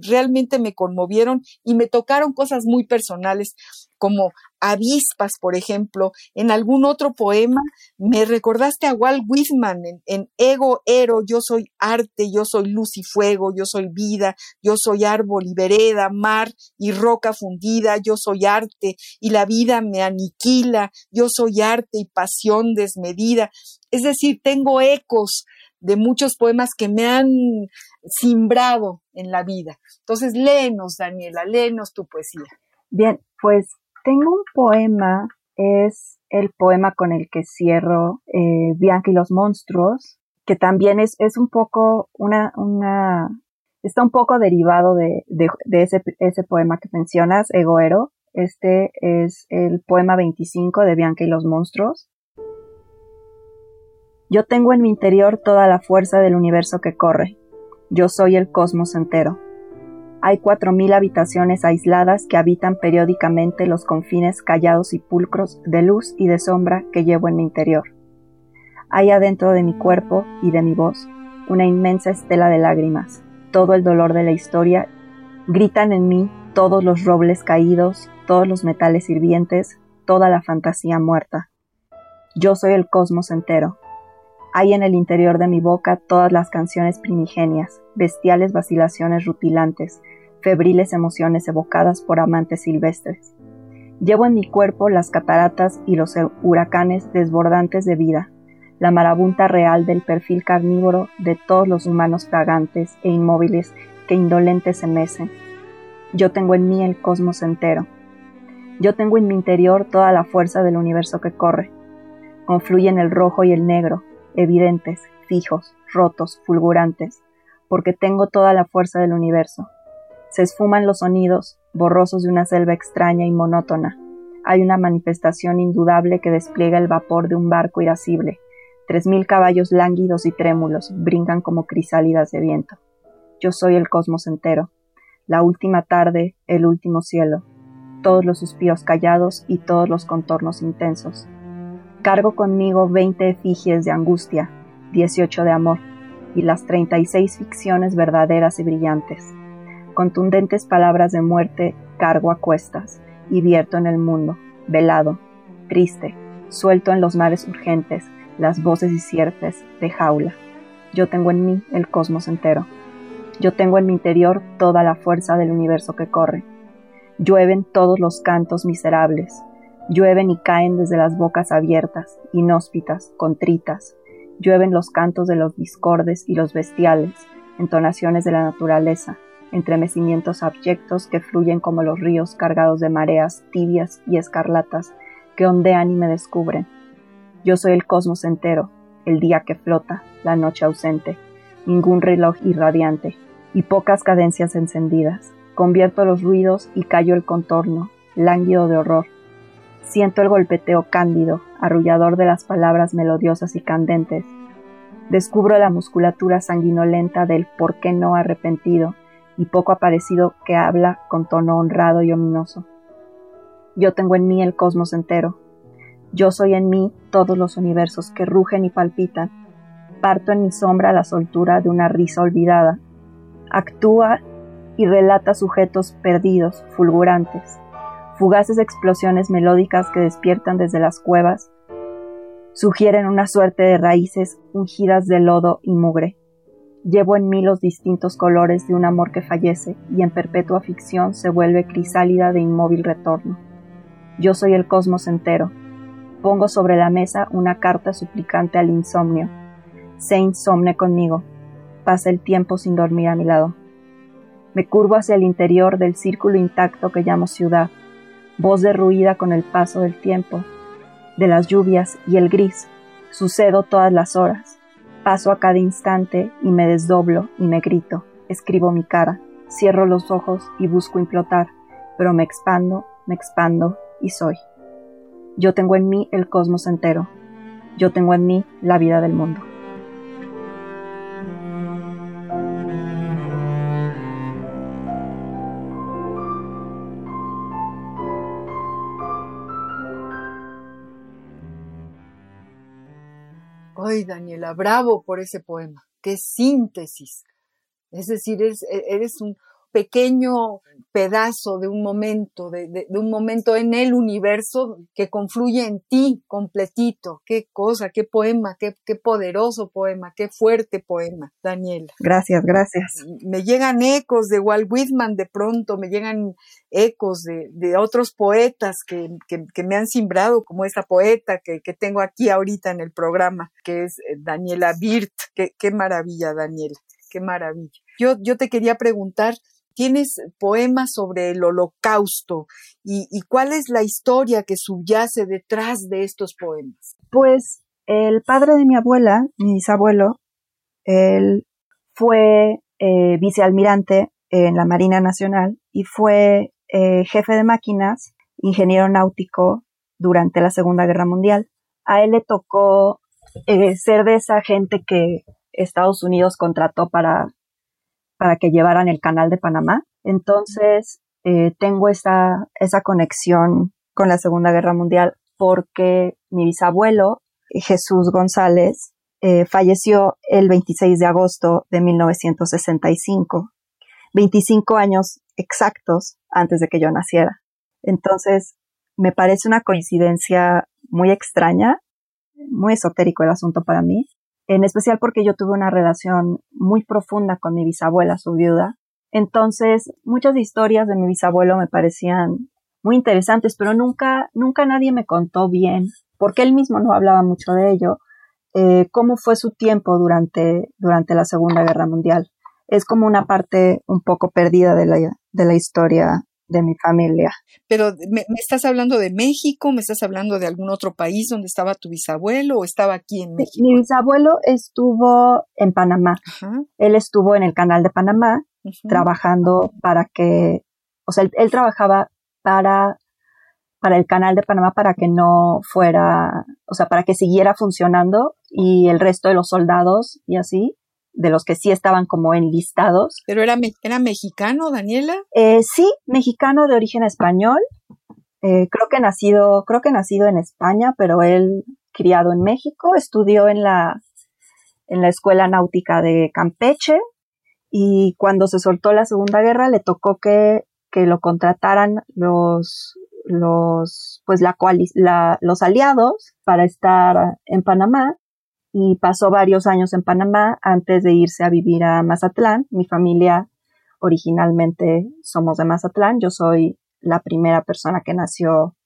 realmente me conmovieron y me tocaron cosas muy personales, como avispas, por ejemplo. En algún otro poema me recordaste a Walt Whitman en, en Ego, Ero, yo soy arte, yo soy luz y fuego, yo soy vida, yo soy árbol y vereda, mar y roca fundida, yo soy arte y la vida me aniquila, yo soy arte y pasión desmedida. Es decir, tengo ecos de muchos poemas que me han simbrado en la vida. Entonces, léenos, Daniela, léenos tu poesía. Bien, pues tengo un poema, es el poema con el que cierro eh, Bianca y los monstruos, que también es, es un poco una, una, está un poco derivado de, de, de ese, ese poema que mencionas, Egoero. Este es el poema 25 de Bianca y los monstruos. Yo tengo en mi interior toda la fuerza del universo que corre. Yo soy el cosmos entero. Hay cuatro mil habitaciones aisladas que habitan periódicamente los confines callados y pulcros de luz y de sombra que llevo en mi interior. Hay adentro de mi cuerpo y de mi voz una inmensa estela de lágrimas. Todo el dolor de la historia gritan en mí todos los robles caídos, todos los metales hirvientes, toda la fantasía muerta. Yo soy el cosmos entero. Hay en el interior de mi boca todas las canciones primigenias, bestiales vacilaciones rutilantes, febriles emociones evocadas por amantes silvestres. Llevo en mi cuerpo las cataratas y los huracanes desbordantes de vida, la marabunta real del perfil carnívoro de todos los humanos fragantes e inmóviles que indolentes se mecen. Yo tengo en mí el cosmos entero. Yo tengo en mi interior toda la fuerza del universo que corre. Confluyen el rojo y el negro, evidentes, fijos, rotos, fulgurantes, porque tengo toda la fuerza del universo. Se esfuman los sonidos, borrosos de una selva extraña y monótona. Hay una manifestación indudable que despliega el vapor de un barco irascible. Tres mil caballos lánguidos y trémulos brincan como crisálidas de viento. Yo soy el cosmos entero. La última tarde, el último cielo. Todos los suspiros callados y todos los contornos intensos. Cargo conmigo veinte efigies de angustia, dieciocho de amor, y las treinta y seis ficciones verdaderas y brillantes. Contundentes palabras de muerte cargo a cuestas y vierto en el mundo, velado, triste, suelto en los mares urgentes, las voces y sierpes de jaula. Yo tengo en mí el cosmos entero. Yo tengo en mi interior toda la fuerza del universo que corre. Llueven todos los cantos miserables, Llueven y caen desde las bocas abiertas, inhóspitas, contritas. Llueven los cantos de los discordes y los bestiales, entonaciones de la naturaleza, entremecimientos abyectos que fluyen como los ríos cargados de mareas tibias y escarlatas que ondean y me descubren. Yo soy el cosmos entero, el día que flota, la noche ausente, ningún reloj irradiante y pocas cadencias encendidas. Convierto los ruidos y callo el contorno, lánguido de horror, Siento el golpeteo cándido, arrullador de las palabras melodiosas y candentes. Descubro la musculatura sanguinolenta del por qué no arrepentido y poco aparecido que habla con tono honrado y ominoso. Yo tengo en mí el cosmos entero. Yo soy en mí todos los universos que rugen y palpitan. Parto en mi sombra la soltura de una risa olvidada. Actúa y relata sujetos perdidos, fulgurantes, fugaces explosiones melódicas que despiertan desde las cuevas, sugieren una suerte de raíces ungidas de lodo y mugre. Llevo en mí los distintos colores de un amor que fallece y en perpetua ficción se vuelve crisálida de inmóvil retorno. Yo soy el cosmos entero. Pongo sobre la mesa una carta suplicante al insomnio. Sé insomne conmigo. Pasa el tiempo sin dormir a mi lado. Me curvo hacia el interior del círculo intacto que llamo ciudad voz derruida con el paso del tiempo, de las lluvias y el gris. Sucedo todas las horas. Paso a cada instante y me desdoblo y me grito. Escribo mi cara. Cierro los ojos y busco implotar, pero me expando, me expando y soy. Yo tengo en mí el cosmos entero. Yo tengo en mí la vida del mundo. Ay, Daniela, bravo por ese poema. Qué síntesis. Es decir, eres, un... pequeño pedazo de un momento, de, de, de, un momento en el universo que confluye en ti completito. Qué cosa, qué poema, qué, qué poderoso poema, qué fuerte poema, Daniela. Gracias, gracias. Me llegan ecos de Walt Whitman de pronto, me llegan ecos de, de otros poetas que, que, que, me han simbrado, como esta poeta que, que, tengo aquí ahorita en el programa, que es eh, Daniela Birt. Qué, qué maravilla, Daniela, qué maravilla. Yo, yo te quería preguntar, tienes poemas sobre el holocausto y, cuál es la historia que subyace detrás de estos poemas. Pues el padre de mi abuela, mi bisabuelo, él fue eh, vicealmirante en la Marina Nacional y fue eh, jefe de máquinas, ingeniero náutico durante la Segunda Guerra Mundial. A él le tocó eh, ser de esa gente que Estados Unidos contrató para para que llevaran el canal de Panamá. Entonces, eh, tengo esa, esa conexión con la Segunda Guerra Mundial porque mi bisabuelo, Jesús González, eh, falleció el 26 de agosto de 1965, 25 años exactos antes de que yo naciera. Entonces, me parece una coincidencia muy extraña, muy esotérico el asunto para mí, en especial porque yo tuve una relación muy profunda con mi bisabuela, su viuda. Entonces, muchas historias de mi bisabuelo me parecían muy interesantes, pero nunca, nunca nadie me contó bien, porque él mismo no hablaba mucho de ello, eh, cómo fue su tiempo durante, durante la Segunda Guerra Mundial. Es como una parte un poco perdida de la, de la historia de mi familia. Pero ¿me, ¿me, estás hablando de México? ¿Me estás hablando de algún otro país donde estaba tu bisabuelo o estaba aquí en México? Mi bisabuelo estuvo en Panamá. Ajá. Él estuvo en el canal de Panamá trabajando para que, o sea, él, él, trabajaba para para el canal de Panamá para que no fuera, o sea, para que siguiera funcionando y el resto de los soldados y así de los que sí estaban como enlistados. ¿Pero era, era mexicano, Daniela? Eh, sí, mexicano de origen español. Eh, creo que nacido, creo que nacido en España, pero él criado en México, estudió en la, en la Escuela Náutica de Campeche y cuando se soltó la Segunda Guerra le tocó que, que lo contrataran los, los, pues la, la, los aliados para estar en Panamá y pasó varios años en Panamá antes de irse a vivir a Mazatlán. Mi familia originalmente somos de Mazatlán. Yo soy la primera persona que nació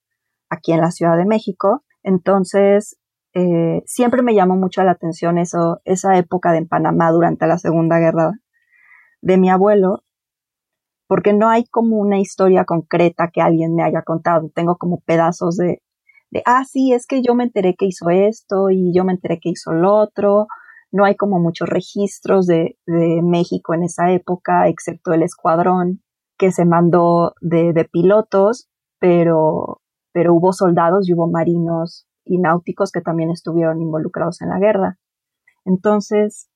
aquí en la Ciudad de México. Entonces, eh, siempre me llamó mucho la atención eso, esa época de en Panamá durante la Segunda Guerra de mi abuelo, porque no hay como una historia concreta que alguien me haya contado. Tengo como pedazos de, de, ah, sí, es que yo me enteré que hizo esto y yo me enteré que hizo lo otro. No hay como muchos registros de, de México en esa época, excepto el escuadrón que se mandó de, de pilotos, pero, pero hubo soldados y hubo marinos y náuticos que también estuvieron involucrados en la guerra. Entonces,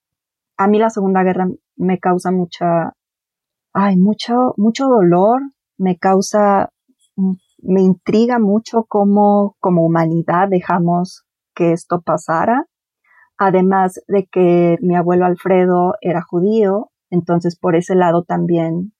a mí la Segunda Guerra me causa mucha, ay, mucho, mucho dolor, me causa me intriga mucho cómo como humanidad dejamos que esto pasara. Además de que mi abuelo Alfredo era judío, entonces por ese lado también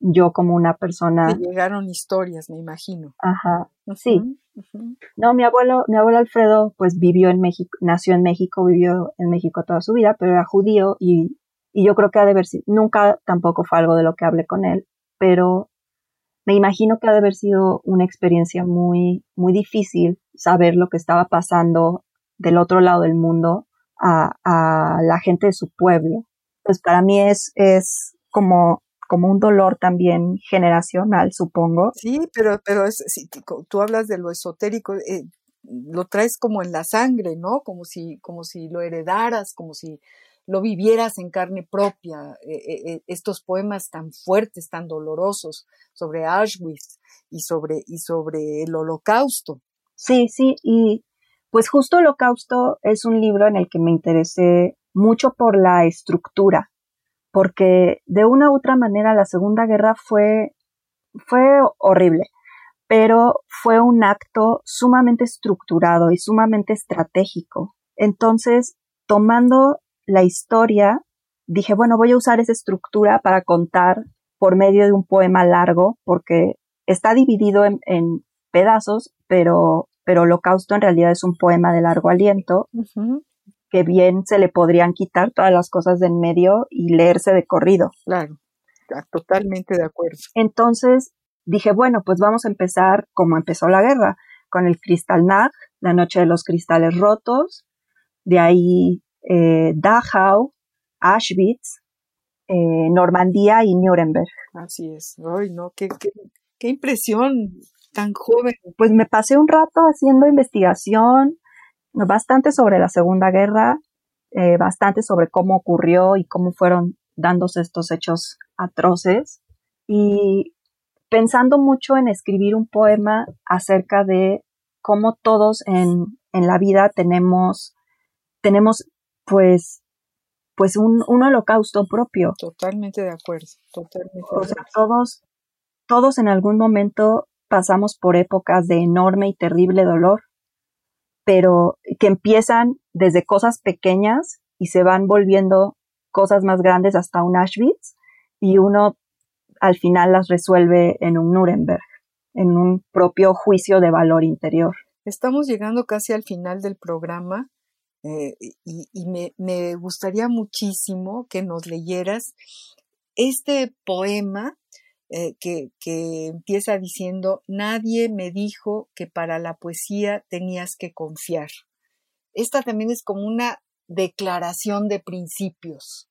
yo como una persona. Te llegaron historias, me imagino. Ajá, uh -huh, sí. Uh -huh. No, mi abuelo, mi abuelo Alfredo, pues vivió en México, nació en México, vivió en México toda su vida, pero era judío y, y yo creo que ha de haber sido, nunca tampoco fue algo de lo que hablé con él, pero me imagino que ha de haber sido una experiencia muy, muy difícil saber lo que estaba pasando del otro lado del mundo a, a la gente de su pueblo. Pues para mí es, es como, como un dolor también generacional, supongo. Sí, pero, pero es, si tú hablas de lo esotérico, eh, lo traes como en la sangre, ¿no? Como si, como si lo heredaras, como si lo vivieras en carne propia, eh, eh, estos poemas tan fuertes, tan dolorosos sobre Auschwitz y sobre, y sobre el holocausto. Sí, sí, y pues justo Holocausto es un libro en el que me interesé mucho por la estructura, porque de una u otra manera la Segunda Guerra fue, fue horrible, pero fue un acto sumamente estructurado y sumamente estratégico. Entonces, tomando la historia, dije, bueno, voy a usar esa estructura para contar por medio de un poema largo, porque está dividido en, en pedazos, pero, pero Holocausto en realidad es un poema de largo aliento, que bien se le podrían quitar todas las cosas de en medio y leerse de corrido. Claro, totalmente de acuerdo. Entonces dije, bueno, pues vamos a empezar como empezó la guerra, con el Kristallnacht, la noche de los cristales rotos, de ahí eh, Dachau, Auschwitz, eh, Normandía y Nuremberg. Así es. Ay, no, qué, qué, qué impresión tan joven. Pues me pasé un rato haciendo investigación, bastante sobre la Segunda Guerra, eh, bastante sobre cómo ocurrió y cómo fueron dándose estos hechos atroces. Y pensando mucho en escribir un poema acerca de cómo todos en, en la vida tenemos, tenemos pues, pues un, un holocausto propio. Totalmente de acuerdo, totalmente. O sea, todos, todos en algún momento pasamos por épocas de enorme y terrible dolor, pero que empiezan desde cosas pequeñas y se van volviendo cosas más grandes hasta un Auschwitz y uno al final las resuelve en un Nuremberg, en un propio juicio de valor interior. Estamos llegando casi al final del programa eh, y, me, gustaría muchísimo que nos leyeras este poema eh, que, que empieza diciendo, nadie me dijo que para la poesía tenías que confiar. Esta también es como una declaración de principios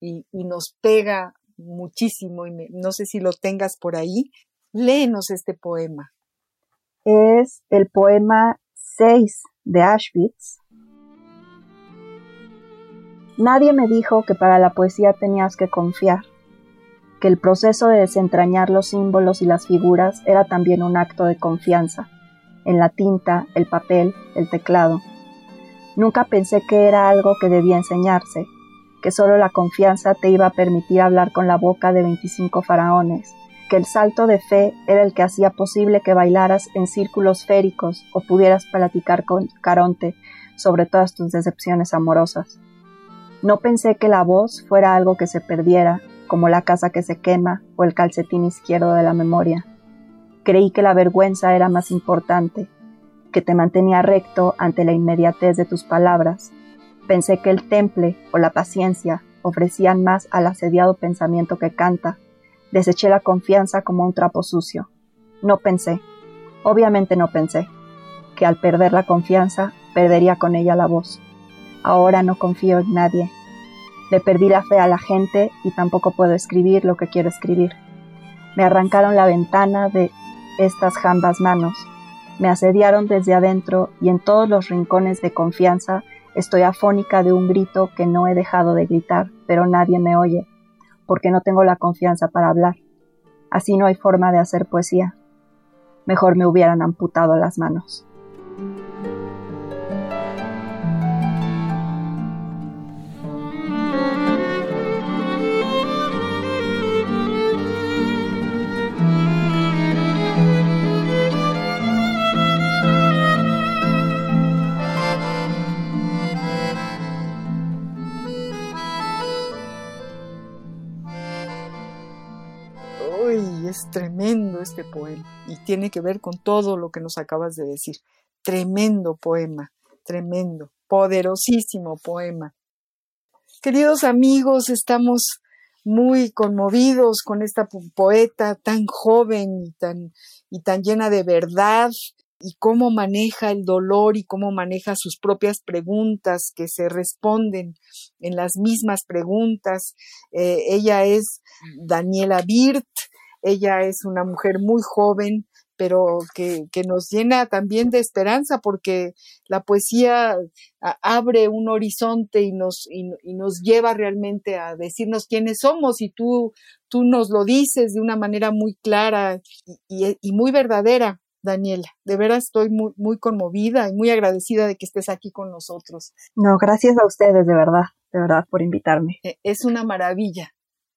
y, y nos pega muchísimo y no sé si lo tengas por ahí. Léenos este poema. Es el poema 6 de Auschwitz. Nadie me dijo que para la poesía tenías que confiar, que el proceso de desentrañar los símbolos y las figuras era también un acto de confianza, en la tinta, el papel, el teclado. Nunca pensé que era algo que debía enseñarse, que solo la confianza te iba a permitir hablar con la boca de 25 faraones, que el salto de fe era el que hacía posible que bailaras en círculos féricos o pudieras platicar con Caronte sobre todas tus decepciones amorosas. No pensé que la voz fuera algo que se perdiera, como la casa que se quema o el calcetín izquierdo de la memoria. Creí que la vergüenza era más importante, que te mantenía recto ante la inmediatez de tus palabras, Pensé que el temple o la paciencia ofrecían más al asediado pensamiento que canta. Deseché la confianza como un trapo sucio. No pensé, obviamente no pensé, que al perder la confianza perdería con ella la voz. Ahora no confío en nadie. Le perdí la fe a la gente y tampoco puedo escribir lo que quiero escribir. Me arrancaron la ventana de estas jambas manos. Me asediaron desde adentro y en todos los rincones de confianza Estoy afónica de un grito que no he dejado de gritar, pero nadie me oye, porque no tengo la confianza para hablar. Así no hay forma de hacer poesía. Mejor me hubieran amputado las manos. Poema y tiene que ver con todo lo que nos acabas de decir. Tremendo poema, tremendo, poderosísimo poema. Queridos amigos, estamos muy conmovidos con esta poeta tan joven y tan, y tan llena de verdad y cómo maneja el dolor y cómo maneja sus propias preguntas que se responden en las mismas preguntas. Eh, ella es Daniela Birt, ella es una mujer muy joven, pero que, que, nos llena también de esperanza porque la poesía abre un horizonte y nos, y, y, nos lleva realmente a decirnos quiénes somos y tú, tú nos lo dices de una manera muy clara y, y, muy verdadera. Daniela, de veras estoy muy, muy conmovida y muy agradecida de que estés aquí con nosotros. No, gracias a ustedes, de verdad, de verdad, por invitarme. E, es una maravilla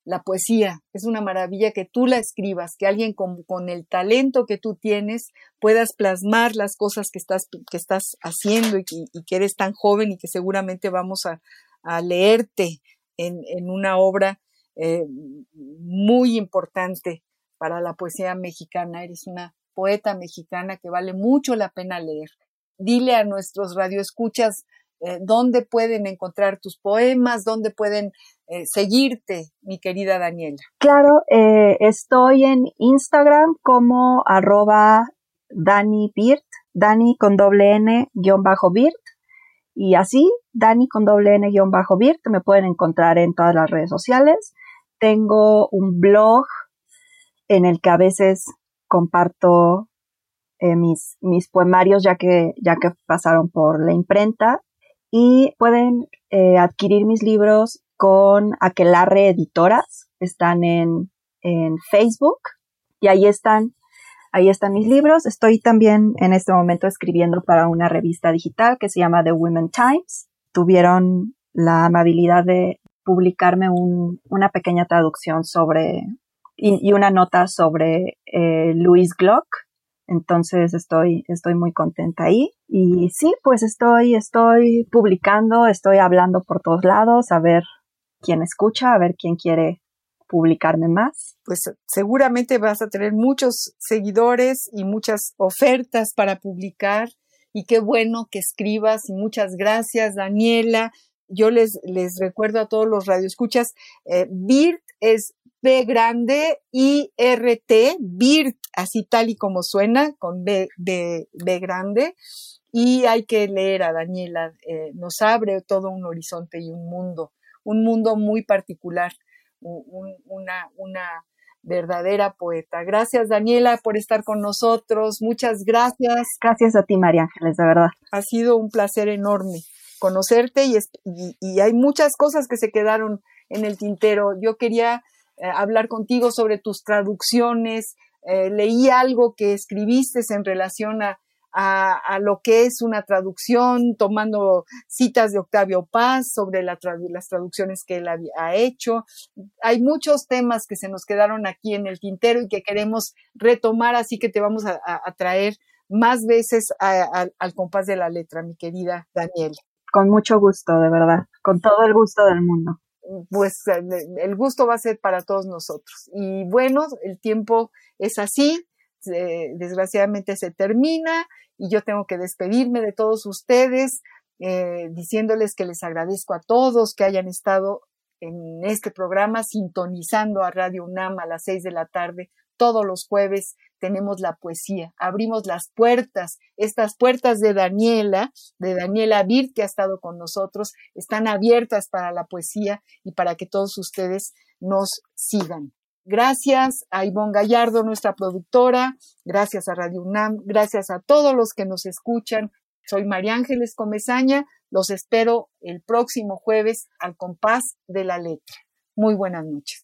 la poesía. Es una maravilla que tú la escribas, que alguien con, con, el talento que tú tienes puedas plasmar las cosas que estás, que estás haciendo y, que eres tan joven y que seguramente vamos a, a leerte en, en, una obra eh, muy importante para la poesía mexicana. Eres una poeta mexicana que vale mucho la pena leer. Dile a nuestros radioescuchas eh, dónde pueden encontrar tus poemas, dónde pueden eh, seguirte, mi querida Daniela. Claro, eh, estoy en Instagram como arroba Dani Birt, Dani con doble N guion bajo Birt, y así, Dani con doble N guion bajo Birt, me pueden encontrar en todas las redes sociales. Tengo un blog en el que a veces comparto mis, mis poemarios ya que, ya que pasaron por la imprenta y pueden eh, adquirir mis libros con Aquelarre Editoras. Están en, en Facebook y ahí están, ahí están mis libros. Estoy también en este momento escribiendo para una revista digital que se llama The Women Times. Tuvieron la amabilidad de publicarme un, una pequeña traducción sobre y, una nota sobre eh, Louis Glock, entonces estoy, estoy muy contenta ahí. Y sí, pues estoy, estoy publicando, estoy hablando por todos lados, a ver quién escucha, a ver quién quiere publicarme más. Pues seguramente vas a tener muchos seguidores y muchas ofertas para publicar. Y qué bueno que escribas y muchas gracias, Daniela. Yo les, les recuerdo a todos los radioescuchas, eh, BIRT es B grande I R T, BIRT, así tal y como suena, con B, B, B grande. Y hay que leer a Daniela, eh, nos abre todo un horizonte y un mundo, un mundo muy particular, un, una, una verdadera poeta. Gracias, Daniela, por estar con nosotros. Muchas gracias. Gracias a ti, María Ángeles, de verdad. Ha sido un placer enorme conocerte y, y, y hay muchas cosas que se quedaron en el tintero. Yo quería eh, hablar contigo sobre tus traducciones. Eh, leí algo que escribiste en relación a, a, lo que es una traducción, tomando citas de Octavio Paz sobre las traducciones que él ha, ha, hecho. Hay muchos temas que se nos quedaron aquí en el tintero y que queremos retomar, así que te vamos a, a traer más veces al compás de la letra, mi querida Daniela. Con mucho gusto, de verdad, con todo el gusto del mundo pues el gusto va a ser para todos nosotros. Y bueno, el tiempo es así, desgraciadamente se termina y yo tengo que despedirme de todos ustedes, eh, diciéndoles que les agradezco a todos que hayan estado en este programa sintonizando a Radio UNAM a las seis de la tarde todos los jueves tenemos la poesía, abrimos las puertas, estas puertas de Daniela, de Daniela Bir, que ha estado con nosotros, están abiertas para la poesía y para que todos ustedes nos sigan. Gracias a Ivonne Gallardo, nuestra productora, gracias a Radio UNAM, gracias a todos los que nos escuchan. Soy María Ángeles Comezaña, los espero el próximo jueves al compás de la letra. Muy buenas noches.